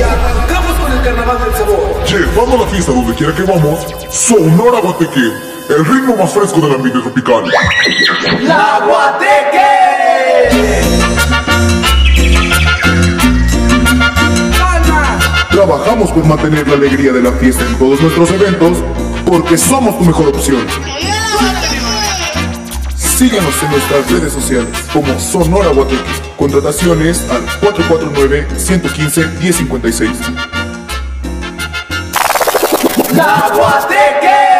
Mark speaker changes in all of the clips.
Speaker 1: Y arrancamos con el carnaval del sabor.
Speaker 2: Llevando la fiesta donde quiera que vamos, Sonora Guateque, el ritmo más fresco del ambiente tropical.
Speaker 1: ¡La Guateque!
Speaker 2: Trabajamos por mantener la alegría de la fiesta en todos nuestros eventos, porque somos tu mejor opción. Síguenos en nuestras redes sociales como Sonora Guateque. Contrataciones al 449-115-1056.
Speaker 1: ¡La Guateque!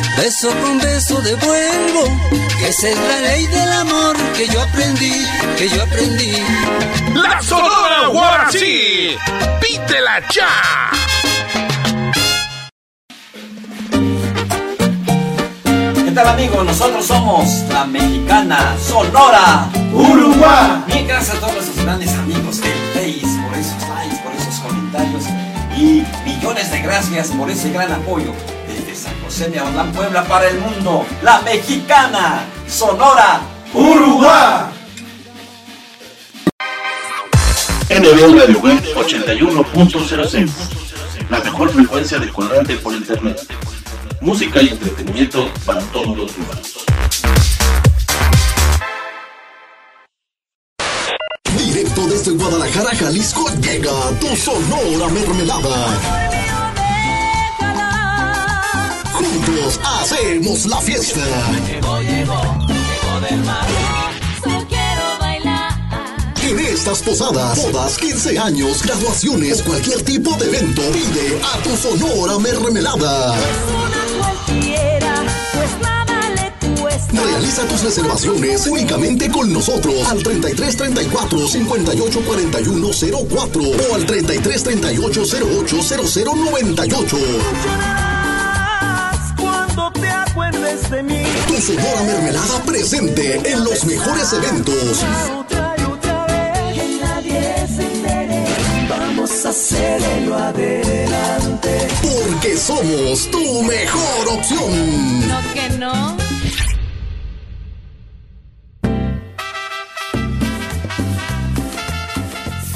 Speaker 3: beso con beso devuelvo. Esa es la ley del amor que yo aprendí, que yo aprendí.
Speaker 4: La Sonora Guarací, pídela ya.
Speaker 5: ¿Qué tal amigos? Nosotros somos la mexicana Sonora Uruguay. Bien, gracias a todos nuestros grandes amigos del Face por esos likes, por esos comentarios y millones de gracias por ese gran apoyo Aguadán, Puebla para el mundo. La mexicana Sonora Uruguay.
Speaker 6: NB Radio Web 81.06 La mejor frecuencia de cuadrante por internet. Música y entretenimiento para todos los humanos.
Speaker 7: Directo desde Guadalajara, Jalisco, llega tu Sonora Mermelada. Juntos hacemos la fiesta. En estas posadas, bodas, 15 años, graduaciones, cualquier tipo de evento, pide a tu Sonora Mermelada. Realiza tus reservaciones únicamente con nosotros al 33 34 58 41 04 o al 33 38 08 00 98.
Speaker 8: Cuando te acuerdes de mí.
Speaker 7: Tu Sonora Mermelada presente en los mejores eventos.
Speaker 8: Otra y otra vez. Que nadie se entere. Vamos a hacerlo adelante.
Speaker 7: Porque somos tu mejor opción.
Speaker 9: No que no.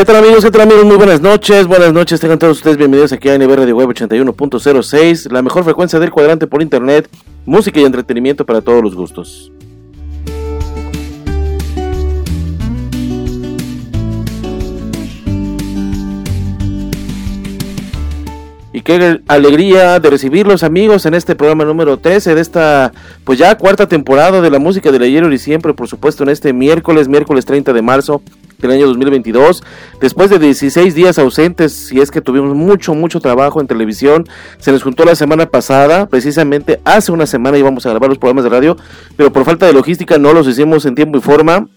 Speaker 10: ¿Qué tal amigos? ¿Qué amigos? Muy buenas noches. Buenas noches. Tengan todos ustedes bienvenidos aquí a NB Radio Web 81.06, la mejor frecuencia del cuadrante por internet, música y entretenimiento para todos los gustos. Y qué alegría de recibirlos amigos en este programa número 13 de esta pues ya cuarta temporada de la música del ayer y siempre, por supuesto en este miércoles, miércoles 30 de marzo del año 2022. Después de 16 días ausentes, y es que tuvimos mucho, mucho trabajo en televisión, se nos juntó la semana pasada, precisamente hace una semana íbamos a grabar los programas de radio, pero por falta de logística no los hicimos en tiempo y forma.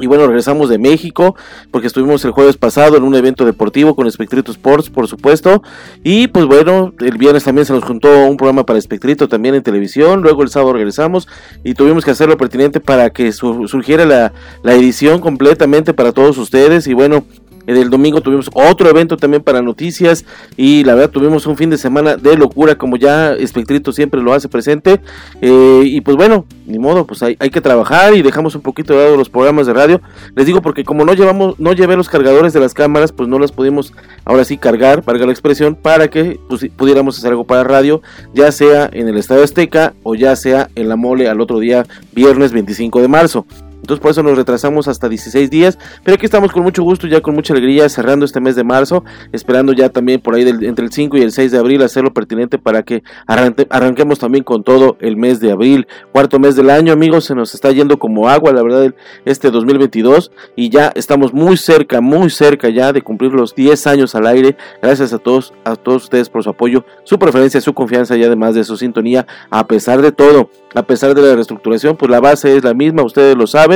Speaker 10: Y bueno, regresamos de México porque estuvimos el jueves pasado en un evento deportivo con Espectrito Sports, por supuesto. Y pues bueno, el viernes también se nos juntó un programa para Espectrito también en televisión. Luego el sábado regresamos y tuvimos que hacer lo pertinente para que surgiera la, la edición completamente para todos ustedes. Y bueno, el domingo tuvimos otro evento también para noticias y la verdad tuvimos un fin de semana de locura como ya Espectrito siempre lo hace presente. Eh, y pues bueno, ni modo, pues hay, que trabajar y dejamos un poquito de lado los programas de radio. Les digo porque como no llevamos, no llevé los cargadores de las cámaras, pues no las pudimos ahora sí cargar, valga la expresión, para que pues, pudiéramos hacer algo para radio, ya sea en el Estadio Azteca o ya sea en la mole al otro día, viernes 25 de marzo. Entonces por eso nos retrasamos hasta 16 días. Pero aquí estamos con mucho gusto, ya con mucha alegría, cerrando este mes de marzo. Esperando ya también por ahí entre el 5 y el 6 de abril hacerlo pertinente para que arranque, arranquemos también con todo el mes de abril. Cuarto mes del año, amigos, se nos está yendo como agua, la verdad, este 2022. Y ya estamos muy cerca, muy cerca ya de cumplir los 10 años al aire. Gracias a todos, a todos ustedes por su apoyo, su preferencia, su confianza y además de su sintonía. A pesar de todo, a pesar de la reestructuración, pues la base es la misma, ustedes lo saben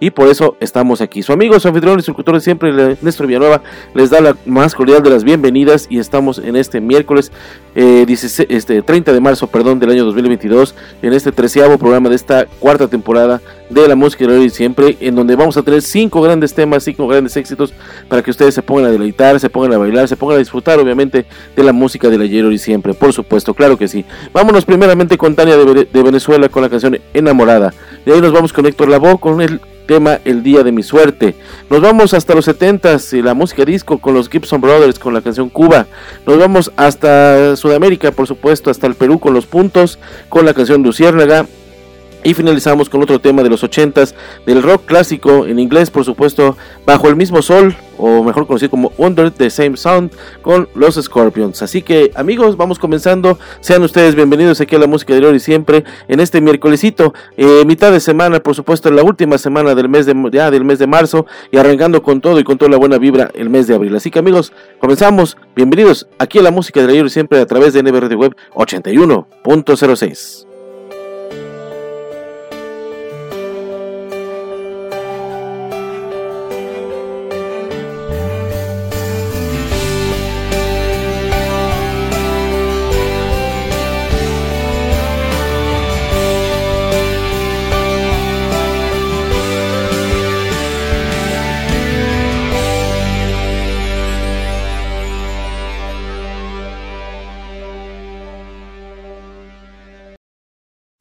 Speaker 10: y por eso estamos aquí. Su amigo, su anfitrión su de siempre, Néstor Villanueva, les da la más cordial de las bienvenidas y estamos en este miércoles eh, este, 30 de marzo perdón, del año 2022 en este treceavo programa de esta cuarta temporada de la música de hoy siempre, en donde vamos a tener cinco grandes temas, cinco grandes éxitos para que ustedes se pongan a deleitar, se pongan a bailar, se pongan a disfrutar obviamente de la música del ayer y siempre, por supuesto, claro que sí. Vámonos primeramente con Tania de, de Venezuela con la canción Enamorada. De ahí nos vamos con Héctor Lavoe con el tema El Día de mi Suerte. Nos vamos hasta los 70s y la música disco con los Gibson Brothers con la canción Cuba. Nos vamos hasta Sudamérica, por supuesto, hasta el Perú con los puntos, con la canción Luciérnaga. Y finalizamos con otro tema de los 80s, del rock clásico en inglés, por supuesto, Bajo el mismo sol, o mejor conocido como Under the Same Sound, con los Scorpions. Así que, amigos, vamos comenzando. Sean ustedes bienvenidos aquí a la música de y siempre en este miércolesito, eh, mitad de semana, por supuesto, la última semana del mes de del mes de marzo y arrancando con todo y con toda la buena vibra el mes de abril. Así que, amigos, comenzamos. Bienvenidos aquí a la música de y siempre a través de NB Radio Web 81.06.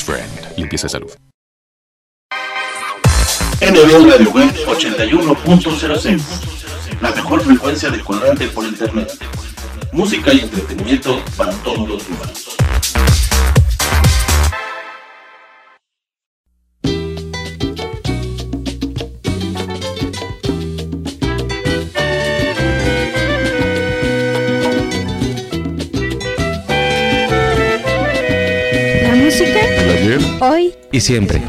Speaker 11: Ex-Friend, limpieza de salud.
Speaker 6: NB Radio Web 81.06 La mejor frecuencia de cuadrante por internet. Música y entretenimiento para todos los humanos.
Speaker 11: Y siempre.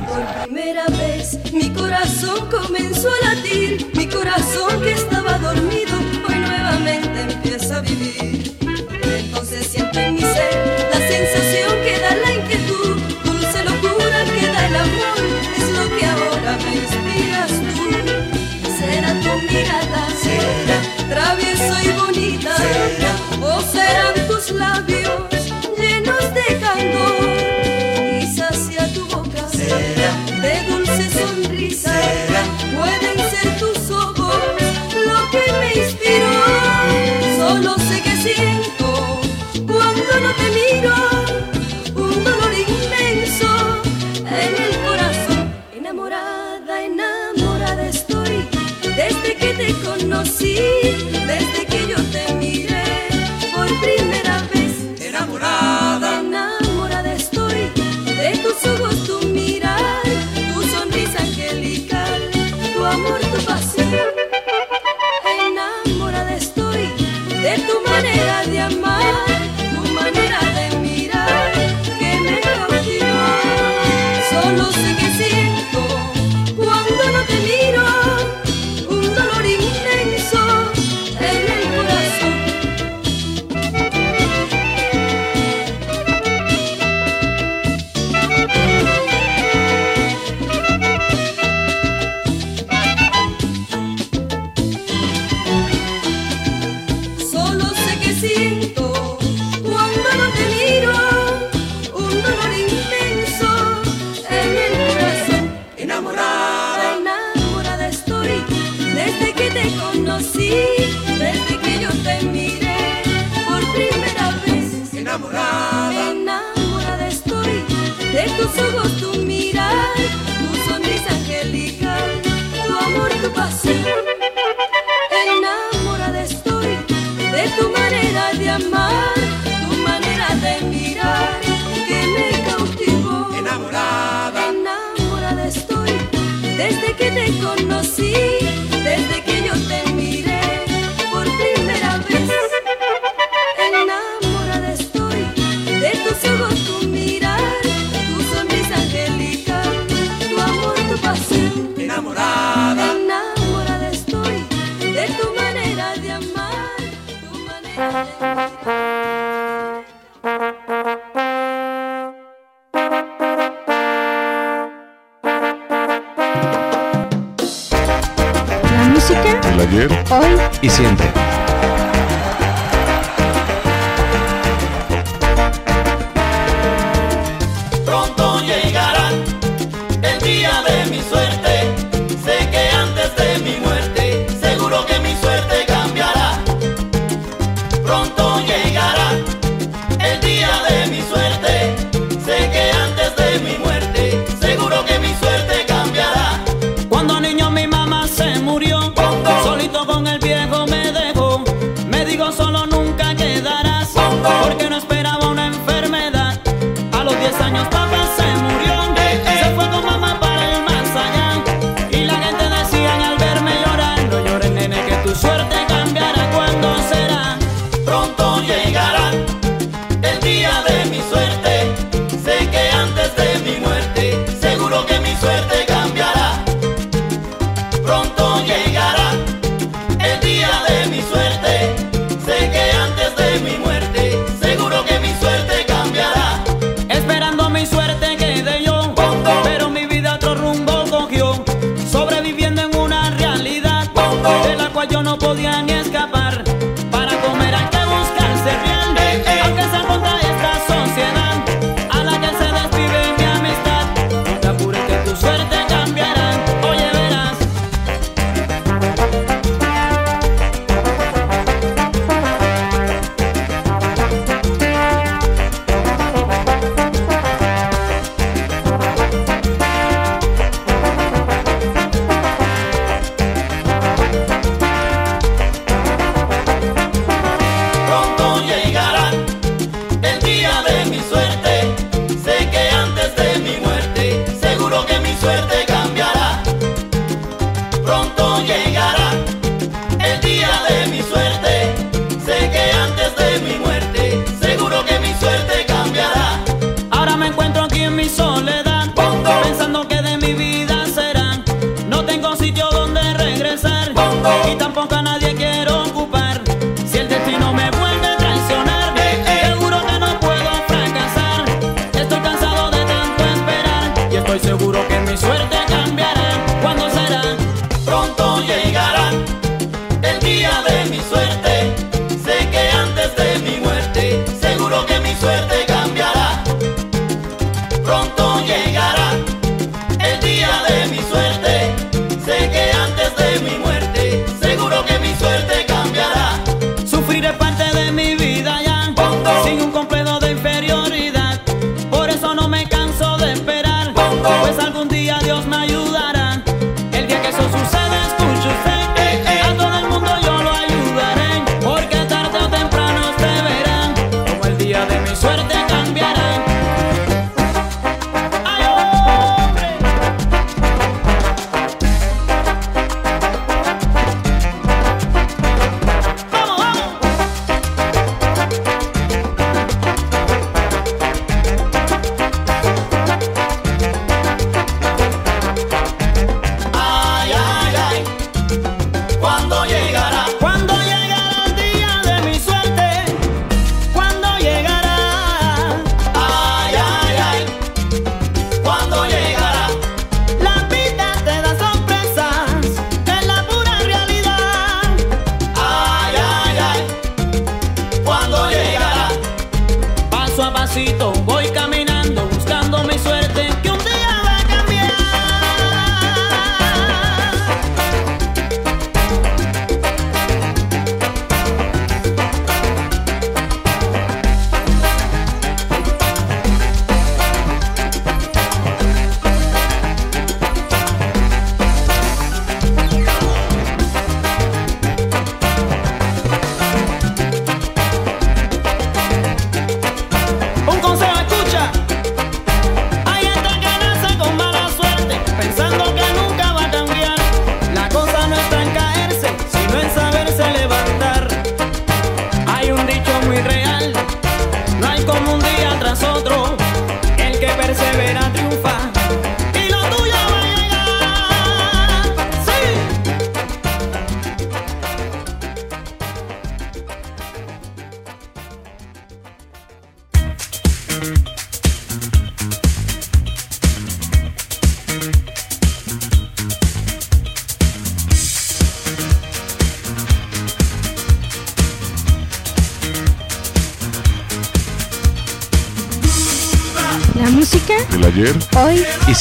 Speaker 8: primera vez mi corazón comenzó a latir, mi corazón que estaba dormido hoy nuevamente empieza a vivir. Entonces siento en mi ser la sensación que da la inquietud, dulce locura que da el amor, es lo que ahora me inspiras tú. Será tu mirada, será travieso y bonita, o serán tus labios llenos de candor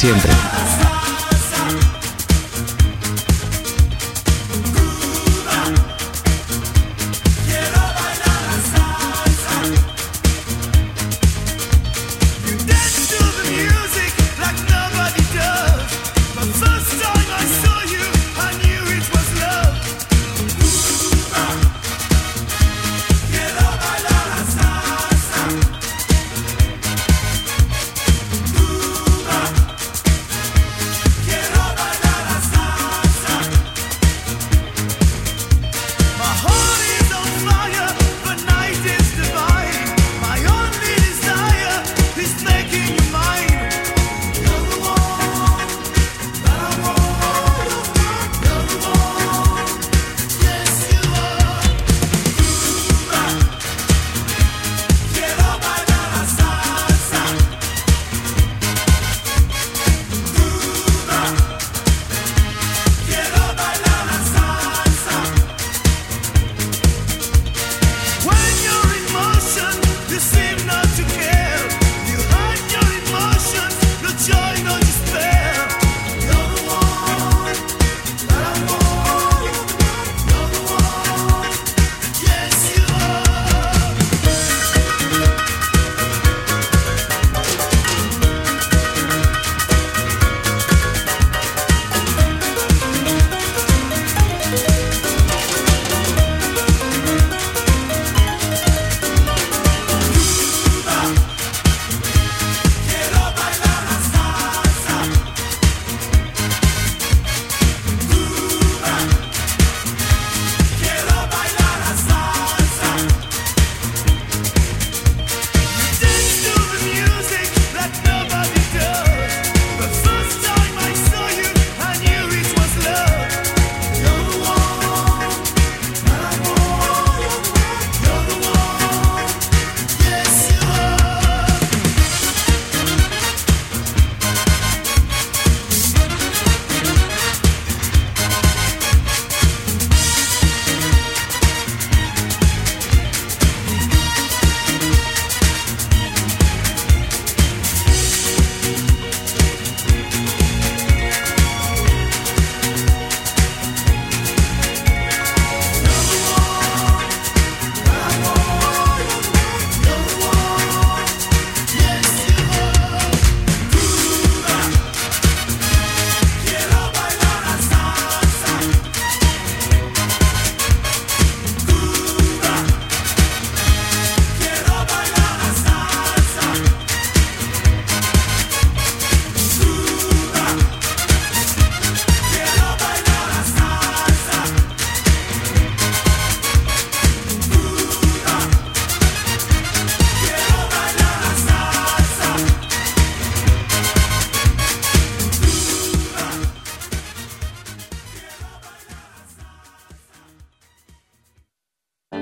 Speaker 11: siempre.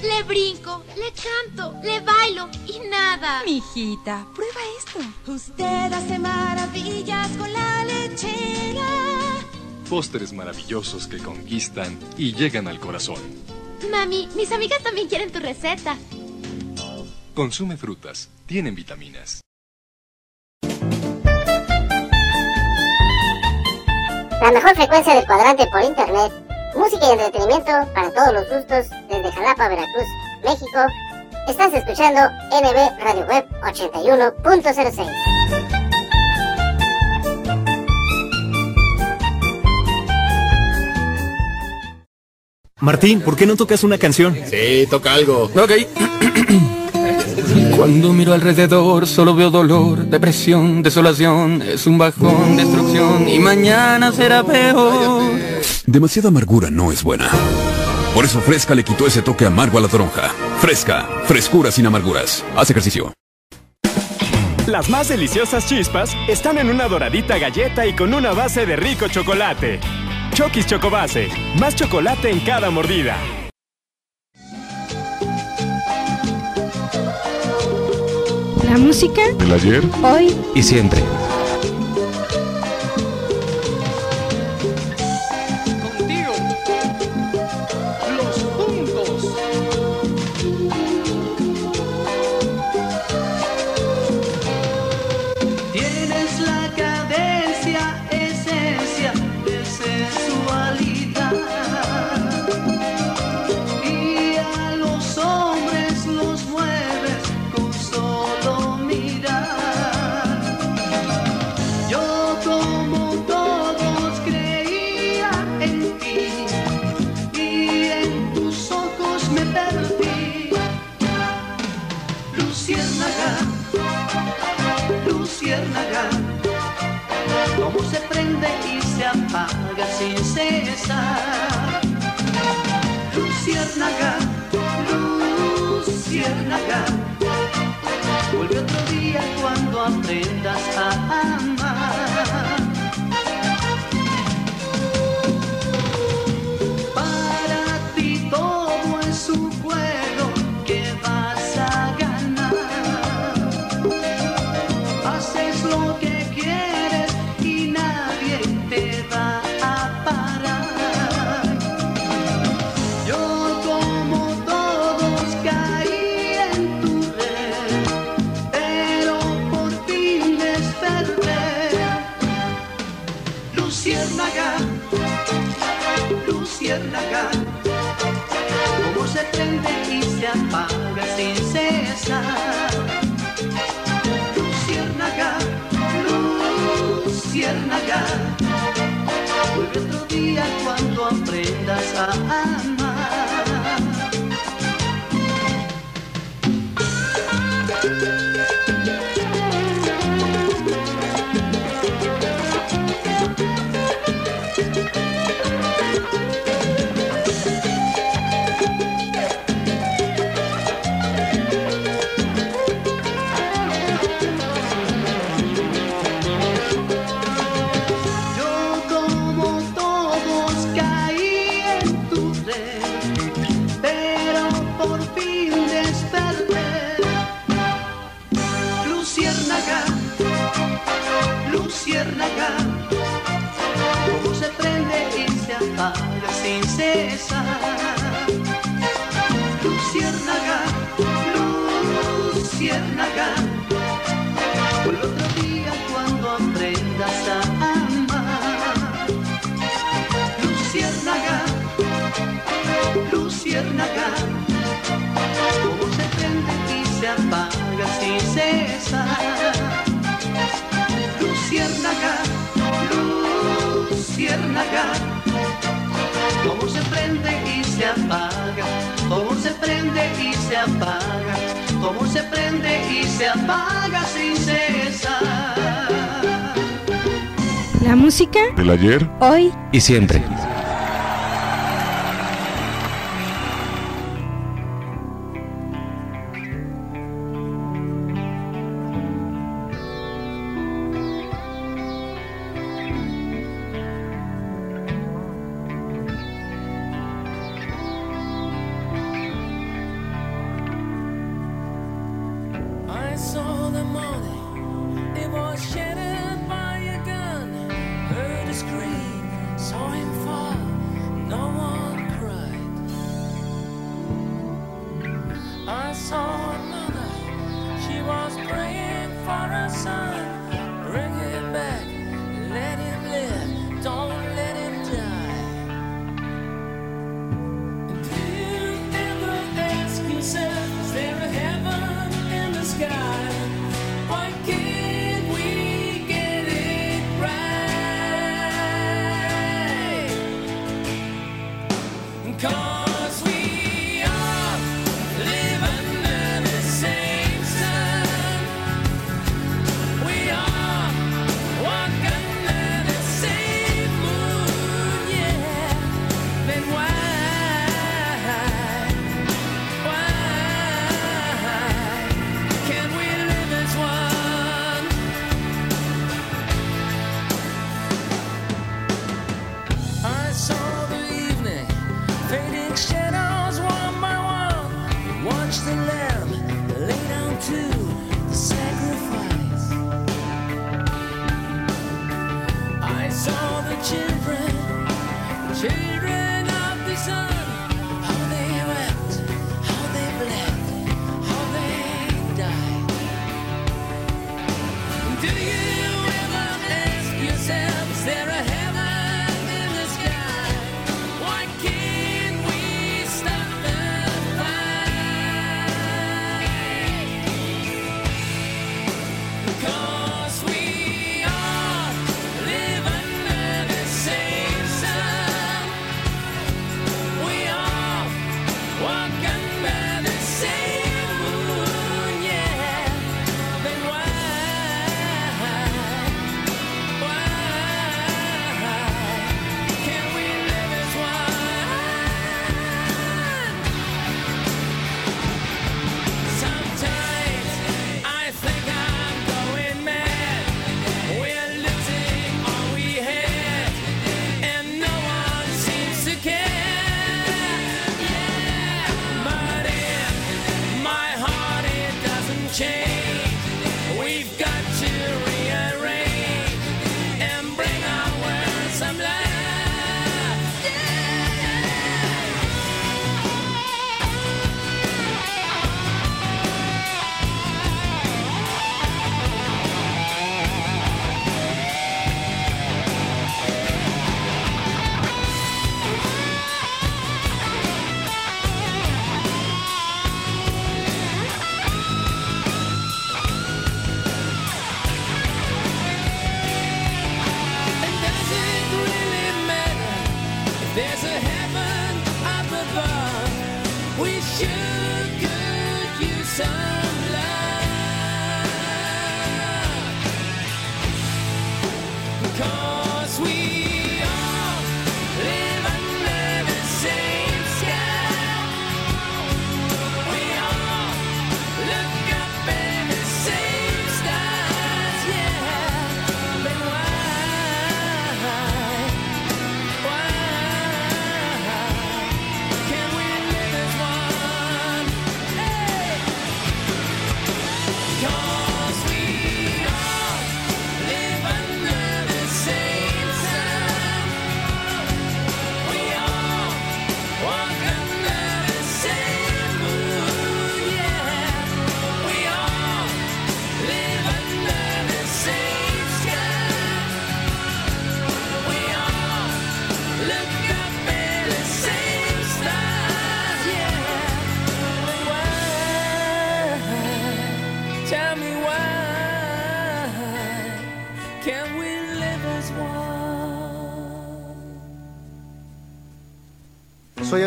Speaker 12: Le brinco, le canto, le bailo y nada.
Speaker 13: Mijita, prueba esto.
Speaker 12: Usted hace maravillas con la lechera.
Speaker 14: Postres maravillosos que conquistan y llegan al corazón.
Speaker 12: Mami, mis amigas también quieren tu receta.
Speaker 14: Consume frutas, tienen vitaminas.
Speaker 15: La mejor frecuencia del cuadrante por internet. Música y entretenimiento para todos los gustos desde Jalapa, Veracruz, México. Estás escuchando NB Radio Web 81.06.
Speaker 16: Martín, ¿por qué no tocas una canción?
Speaker 17: Sí, toca algo.
Speaker 16: Ok.
Speaker 18: Cuando miro alrededor solo veo dolor, depresión, desolación, es un bajón, destrucción y mañana será peor.
Speaker 11: Demasiada amargura no es buena. Por eso Fresca le quitó ese toque amargo a la toronja. Fresca, frescura sin amarguras. Haz ejercicio.
Speaker 19: Las más deliciosas chispas están en una doradita galleta y con una base de rico chocolate. Chokis Chocobase, más chocolate en cada mordida.
Speaker 20: La música
Speaker 2: ¿Del ayer?
Speaker 20: hoy
Speaker 11: Y siempre.
Speaker 21: Cuando aprendas a yes, I am. Prende y se apaga, cómo se prende y se apaga, cómo se prende y se apaga sin cesar.
Speaker 9: La música
Speaker 22: Del ayer.
Speaker 9: hoy
Speaker 23: Y siempre.
Speaker 24: come.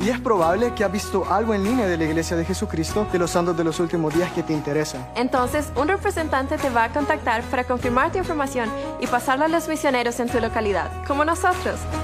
Speaker 25: Y es probable que has visto algo en línea de la Iglesia de Jesucristo de los Santos de los Últimos Días que te interesa.
Speaker 22: Entonces, un representante te va a contactar para confirmar tu información y pasarla a los misioneros en tu localidad, como nosotros.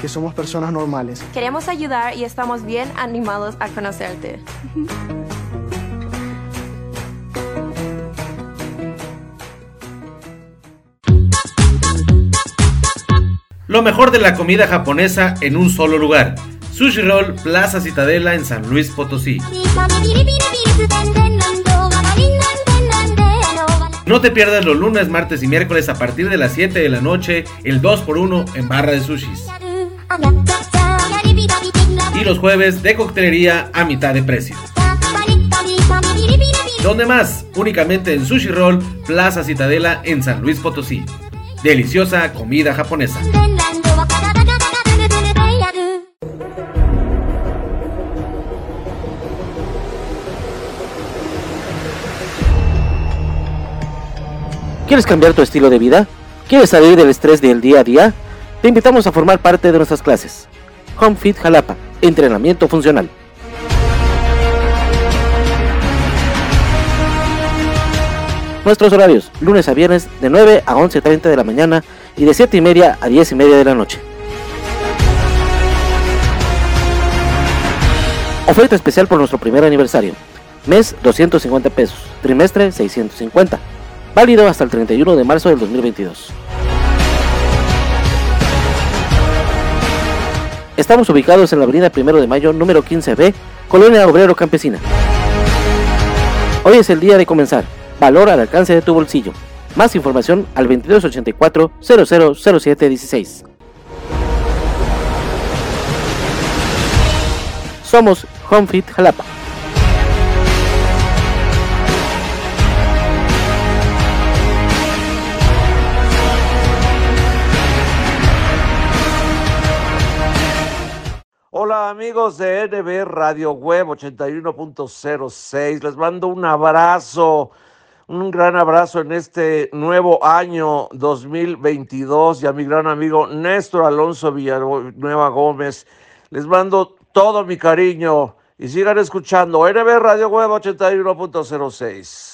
Speaker 25: que somos personas normales.
Speaker 22: Queremos ayudar y estamos bien animados a conocerte.
Speaker 10: Lo mejor de la comida japonesa en un solo lugar. Sushi Roll Plaza Citadela en San Luis Potosí. No te pierdas los lunes, martes y miércoles a partir de las 7 de la noche, el 2x1 en barra de sushis. Y los jueves de coctelería a mitad de precio. ¿Dónde más? Únicamente en Sushi Roll Plaza Citadela en San Luis Potosí. Deliciosa comida japonesa. ¿Quieres cambiar tu estilo de vida? ¿Quieres salir del estrés del día a día? Te invitamos a formar parte de nuestras clases. Home Fit Jalapa, entrenamiento funcional. Nuestros horarios, lunes a viernes de 9 a 11.30 de la mañana y de 7 y media a 10 y media de la noche. Oferta especial por nuestro primer aniversario. Mes 250 pesos, trimestre 650. Válido hasta el 31 de marzo del 2022. Estamos ubicados en la avenida 1 de Mayo, número 15B, Colonia Obrero Campesina. Hoy es el día de comenzar. Valor al alcance de tu bolsillo. Más información al 2284 000716. Somos HomeFit Jalapa.
Speaker 26: Hola amigos de NB Radio Web 81.06, les mando un abrazo, un gran abrazo en este nuevo año 2022 y a mi gran amigo Néstor Alonso Villanueva Gómez, les mando todo mi cariño y sigan escuchando NB Radio Web 81.06.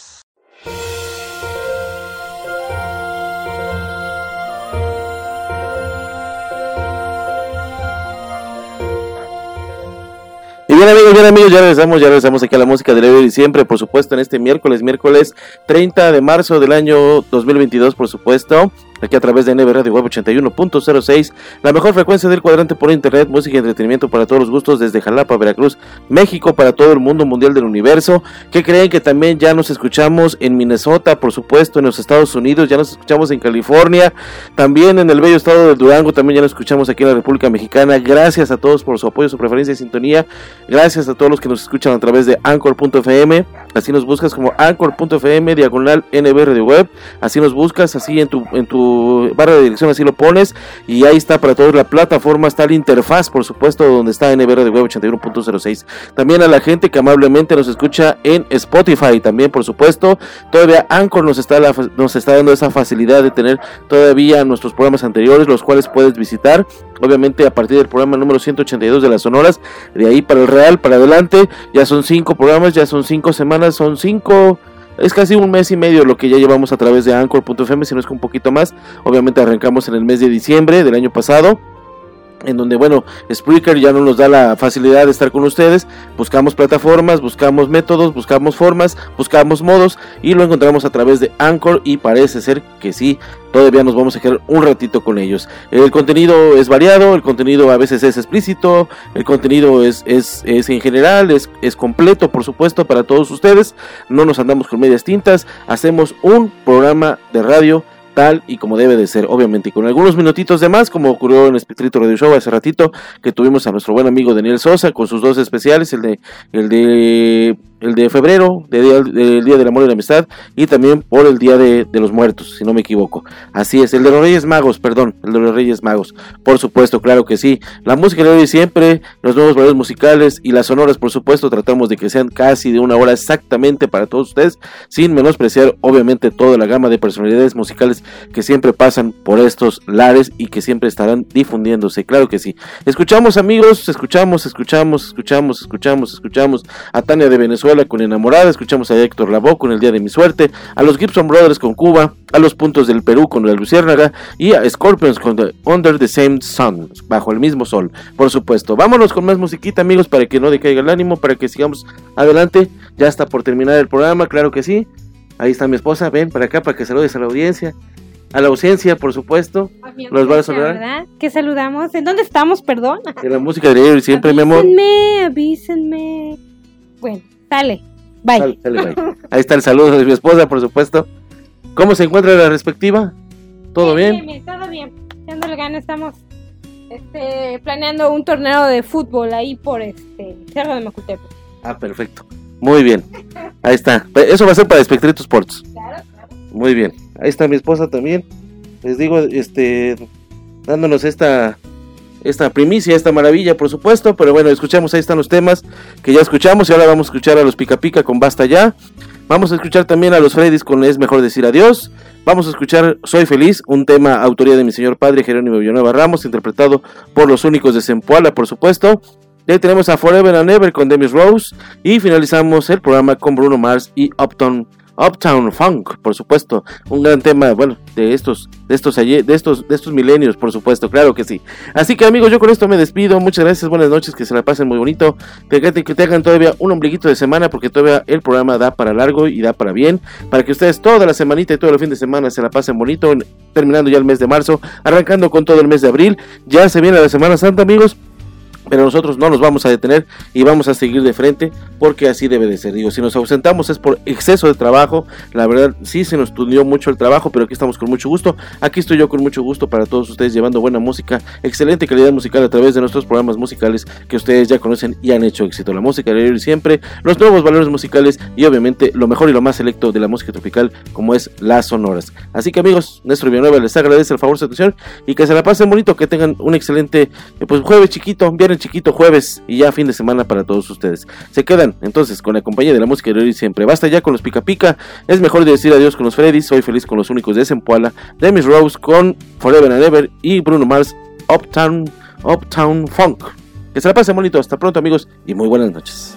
Speaker 10: bien amigos, bien amigos, ya regresamos, ya regresamos aquí a la música de Leo y siempre, por supuesto, en este miércoles, miércoles 30 de marzo del año 2022, por supuesto, aquí a través de NB Radio Web 81.06, la mejor frecuencia del cuadrante por internet, música y entretenimiento para todos los gustos desde Jalapa, Veracruz, México, para todo el mundo mundial del universo, que creen que también ya nos escuchamos en Minnesota, por supuesto, en los Estados Unidos, ya nos escuchamos en California, también en el bello estado de Durango, también ya nos escuchamos aquí en la República Mexicana, gracias a todos por su apoyo, su preferencia y sintonía, gracias a todos los que nos escuchan a través de Anchor.fm, así nos buscas como Anchor.fm, diagonal NB Radio Web, así nos buscas, así en tu, en tu barra de dirección, así lo pones, y ahí está para todos. La plataforma, está la interfaz, por supuesto, donde está NB Radio Web 81.06. También a la gente que amablemente nos escucha en Spotify, también, por supuesto, todavía Anchor nos está, la, nos está dando esa facilidad de tener todavía nuestros programas anteriores, los cuales puedes visitar, obviamente a partir del programa número 182 de las Sonoras, de ahí para el Real, para adelante, ya son cinco programas, ya son cinco semanas, son cinco es casi un mes y medio lo que ya llevamos a través de Anchor.fm, si no es que un poquito más. Obviamente arrancamos en el mes de diciembre del año pasado. En donde, bueno, Spreaker ya no nos da la facilidad de estar con ustedes. Buscamos plataformas, buscamos métodos, buscamos formas, buscamos modos y lo encontramos a través de Anchor y parece ser que sí, todavía nos vamos a quedar un ratito con ellos. El contenido es variado, el contenido a veces es explícito, el contenido es, es, es en general, es, es completo, por supuesto, para todos ustedes. No nos andamos con medias tintas, hacemos un programa de radio tal y como debe de ser, obviamente, y con algunos minutitos de más, como ocurrió en Espectrito Radio Show hace ratito, que tuvimos a nuestro buen amigo Daniel Sosa con sus dos especiales, el de el de el de febrero, del de, Día del Amor y la Amistad, y también por el Día de, de, los Muertos, si no me equivoco. Así es, el de los Reyes Magos, perdón, el de los Reyes Magos. Por supuesto, claro que sí. La música de hoy siempre, los nuevos valores musicales y las sonoras, por supuesto, tratamos de que sean casi de una hora exactamente para todos ustedes, sin menospreciar, obviamente, toda la gama de personalidades musicales que siempre pasan por estos lares y que siempre estarán difundiéndose, claro que sí. Escuchamos, amigos, escuchamos, escuchamos, escuchamos, escuchamos, escuchamos a Tania de Venezuela con Enamorada, escuchamos a Héctor Lavoe con El Día de mi Suerte, a los Gibson Brothers con Cuba, a los Puntos del Perú con La Luciérnaga y a Scorpions con Under the Same Sun, bajo el mismo sol, por supuesto. Vámonos con más musiquita, amigos, para que no decaiga el ánimo, para que sigamos adelante. Ya está por terminar el programa, claro que sí. Ahí está mi esposa, ven para acá para que saludes a la audiencia. A la ausencia, por supuesto.
Speaker 9: Los van a saludar. ¿verdad? Que saludamos. ¿En dónde estamos, perdón?
Speaker 10: En la música de ayer siempre, mi amor.
Speaker 9: Avísenme, avísenme. Bueno, Sale. Bye.
Speaker 10: Ahí está el saludo de mi esposa, por supuesto. ¿Cómo se encuentra la respectiva? ¿Todo bien?
Speaker 9: Bien, todo bien. Dándole gana, estamos este, planeando un torneo de fútbol ahí por este Cerro de Macutepe.
Speaker 10: Ah, perfecto. Muy bien. Ahí está. Eso va a ser para Espectrito Sports. Claro, claro. Muy bien. Ahí está mi esposa también. Les digo, este, dándonos esta esta primicia, esta maravilla, por supuesto. Pero bueno, escuchamos, ahí están los temas que ya escuchamos. Y ahora vamos a escuchar a los Pica Pica con Basta Ya. Vamos a escuchar también a los Freddys con Es Mejor Decir Adiós. Vamos a escuchar Soy Feliz, un tema autoría de mi señor padre Jerónimo Villanueva Ramos, interpretado por los únicos de Zempoala, por supuesto. Ahí tenemos a Forever and Ever con Demis Rose. Y finalizamos el programa con Bruno Mars y Upton Uptown Funk, por supuesto, un gran tema, bueno, de estos, de estos, de estos, de estos milenios, por supuesto, claro que sí. Así que amigos, yo con esto me despido, muchas gracias, buenas noches, que se la pasen muy bonito, que, que tengan todavía un ombliguito de semana, porque todavía el programa da para largo y da para bien, para que ustedes toda la semanita y todo el fin de semana se la pasen bonito, terminando ya el mes de marzo, arrancando con todo el mes de abril, ya se viene la Semana Santa, amigos pero nosotros no nos vamos a detener y vamos a seguir de frente porque así debe de ser. Digo, si nos ausentamos es por exceso de trabajo. La verdad, sí se nos tundió mucho el trabajo, pero aquí estamos con mucho gusto. Aquí estoy yo con mucho gusto para todos ustedes llevando buena música, excelente calidad musical a través de nuestros programas musicales que ustedes ya conocen y han hecho éxito. La música de siempre, los nuevos valores musicales y obviamente lo mejor y lo más selecto de la música tropical como es las sonoras. Así que amigos, Néstor Villanueva les agradece el favor de su atención y que se la pasen bonito, que tengan un excelente pues jueves chiquito, viernes chiquito jueves y ya fin de semana para todos ustedes. Se quedan entonces con la compañía de la música de hoy siempre. Basta ya con los pica pica. Es mejor decir adiós con los Freddy. Soy feliz con los únicos de Zempoala. Demis Rose con Forever and Ever y Bruno Mars Uptown, Uptown Funk. Que se la pasen bonito. Hasta pronto amigos y muy buenas noches.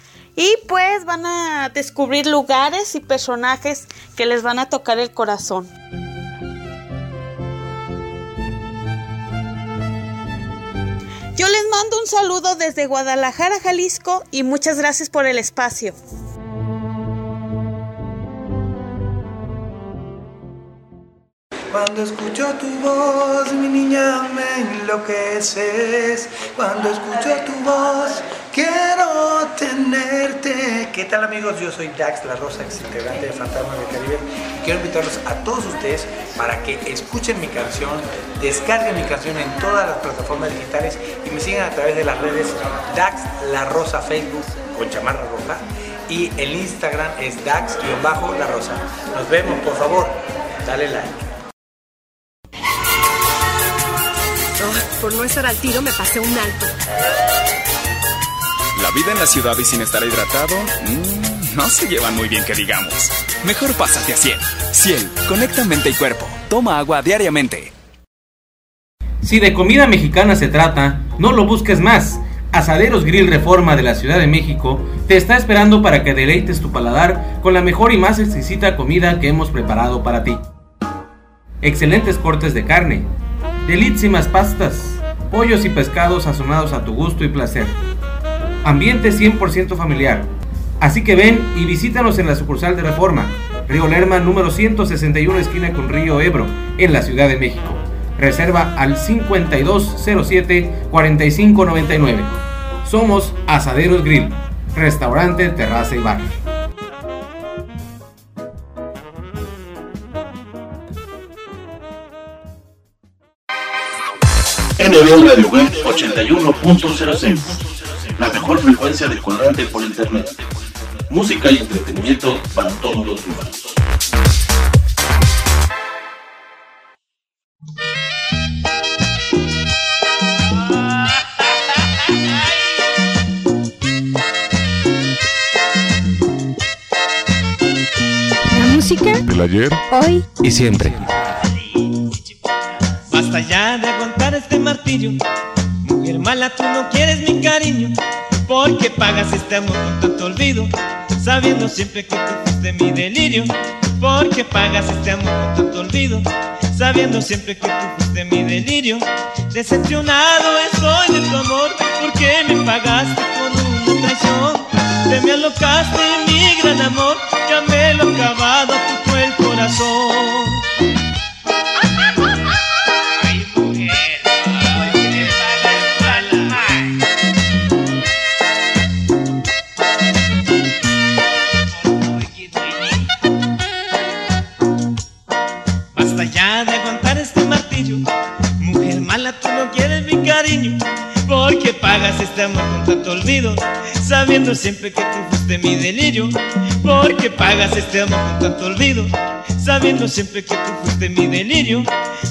Speaker 27: Y pues van a descubrir lugares y personajes que les van a tocar el corazón. Yo les mando un saludo desde Guadalajara, Jalisco y muchas gracias por el espacio.
Speaker 28: Cuando escucho tu voz, mi niña, me enloqueces. Cuando escucho tu voz, quiero tenerte. ¿Qué tal amigos? Yo soy Dax La Rosa, ex integrante de Fantasma del Caribe. Quiero invitarlos a todos ustedes para que escuchen mi canción, descarguen mi canción en todas las plataformas digitales y me sigan a través de las redes Dax La Rosa Facebook con chamarra roja y el Instagram es Dax-La Rosa. Nos vemos, por favor, dale like.
Speaker 22: por no estar al tiro me pasé un alto.
Speaker 29: La vida en la ciudad y sin estar hidratado, mmm, no se llevan muy bien que digamos. Mejor pásate a Ciel. Ciel, conecta mente y cuerpo. Toma agua diariamente.
Speaker 30: Si de comida mexicana se trata, no lo busques más. Asaderos Grill Reforma de la Ciudad de México te está esperando para que deleites tu paladar con la mejor y más exquisita comida que hemos preparado para ti. Excelentes cortes de carne, delísimas pastas, pollos y pescados sazonados a tu gusto y placer. Ambiente 100% familiar. Así que ven y visítanos en la sucursal de Reforma, Río Lerma número 161 esquina con Río Ebro, en la Ciudad de México. Reserva al 5207-4599. Somos Asaderos Grill, restaurante, terraza y bar.
Speaker 4: NB Radio Web 81.06 La mejor frecuencia de cuadrante por internet. Música y entretenimiento para todos los humanos.
Speaker 20: La música
Speaker 23: El ayer.
Speaker 20: hoy
Speaker 23: Y siempre.
Speaker 31: Basta ya de aguantar este martirio. Mujer mala, tú no quieres mi cariño. Porque pagas este amor con tanto olvido. Sabiendo siempre que tú fuiste mi delirio. Porque pagas este amor con tanto olvido. Sabiendo siempre que tú fuiste mi delirio. Decepcionado estoy de tu amor. Porque me pagaste con una traición. Te me alocaste mi gran amor. Ya me lo acabado tu corazón. Este amor con tanto olvido. Sabiendo siempre que tú fuiste mi delirio. Porque pagas este amor con tanto olvido. Sabiendo siempre que tú fuiste mi delirio.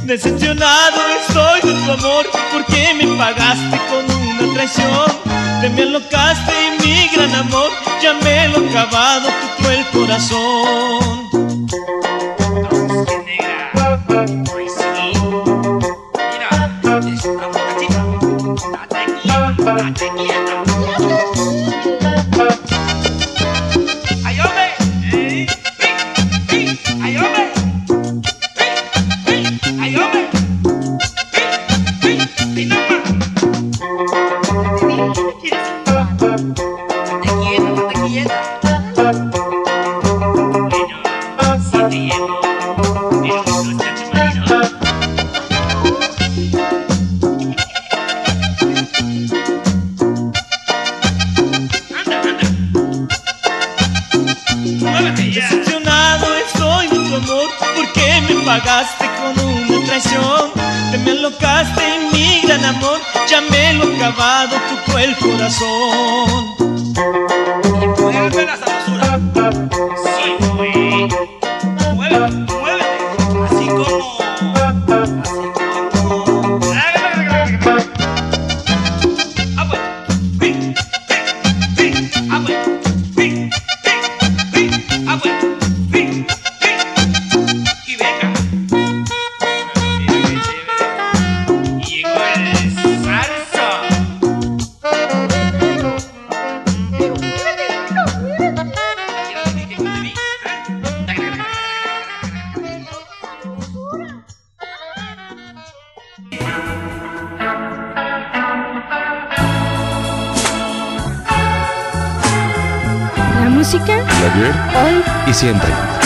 Speaker 31: Decepcionado estoy de tu amor. Porque me pagaste con una traición. Te me alocaste y mi gran amor. Ya me lo acabado tu cruel corazón.
Speaker 23: Ayer.
Speaker 20: Hoy.
Speaker 23: Y siempre.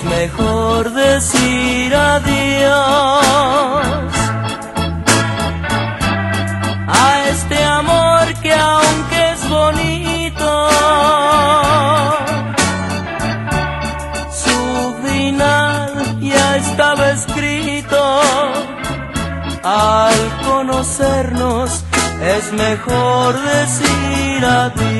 Speaker 32: Es mejor decir adiós a este amor que aunque es bonito, su final ya estaba escrito. Al conocernos es mejor decir adiós.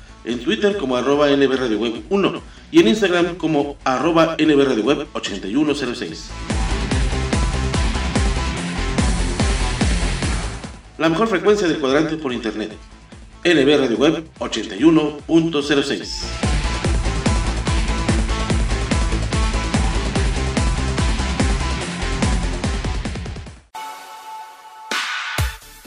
Speaker 10: en Twitter como arroba NB Radio Web 1 y en Instagram como arroba NB Radio Web 8106. La mejor frecuencia del cuadrante por internet. NB Radio Web 81.06.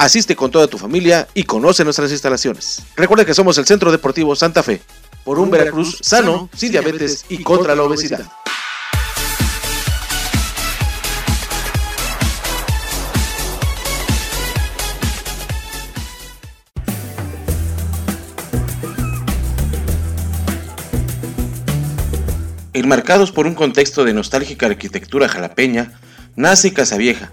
Speaker 10: Asiste con toda tu familia y conoce nuestras instalaciones. Recuerda que somos el Centro Deportivo Santa Fe, por un, Veracruz, sano, sin diabetes y contra la obesidad.
Speaker 33: Enmarcados por un contexto de nostálgica arquitectura jalapeña, nace Casavieja,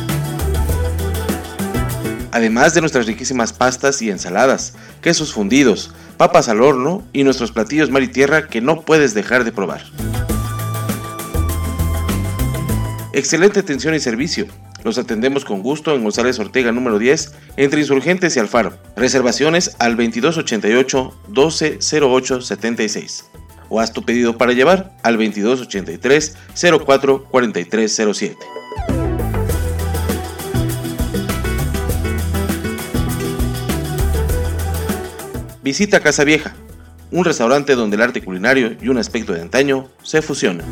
Speaker 33: Además de nuestras riquísimas pastas y ensaladas, quesos fundidos, papas al horno y nuestros platillos mar y tierra que no puedes dejar de probar. Excelente atención y servicio. Los atendemos con gusto en González Ortega número 10, entre Insurgentes y Alfaro. Reservaciones al 2288 1208 76. O haz tu pedido para llevar al 2283 04 4307. Visita Casa Vieja, un restaurante donde el arte culinario y un aspecto de antaño se fusionan.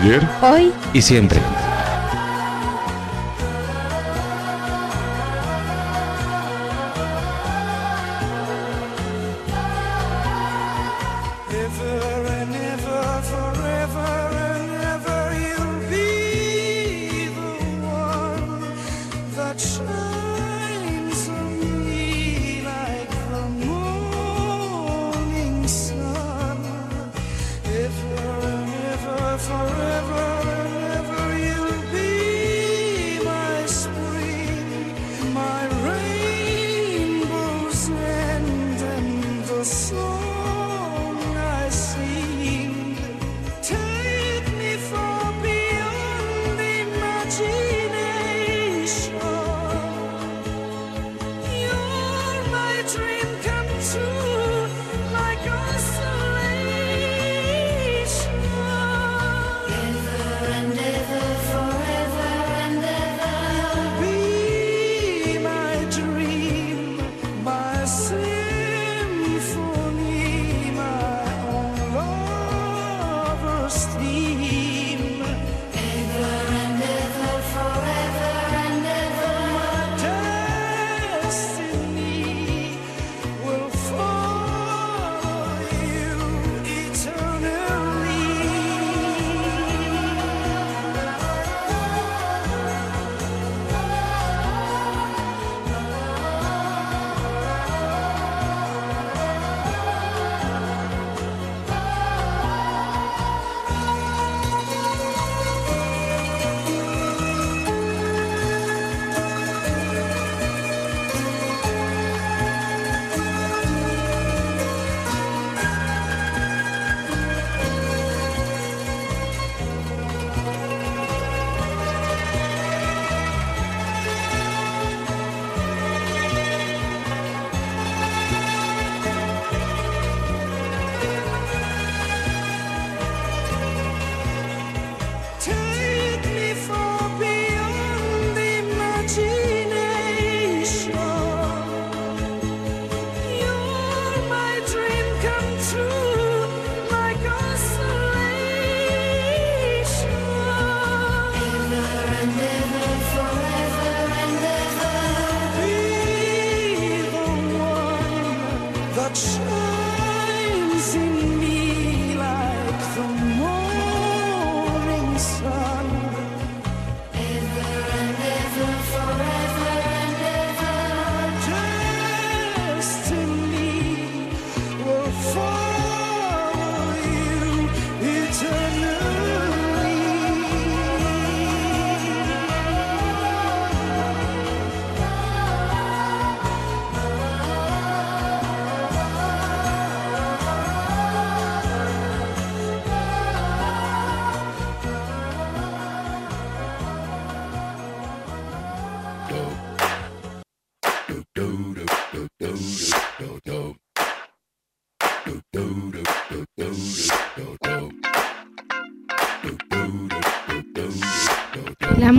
Speaker 34: ayer,
Speaker 35: hoy
Speaker 34: y siempre.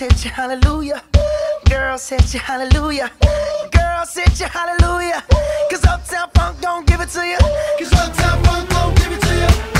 Speaker 6: hit you hallelujah. girl. hit you hallelujah. girl. hit you hallelujah. Cause Uptown Funk don't give it to you. Cause Uptown Funk don't give it to you.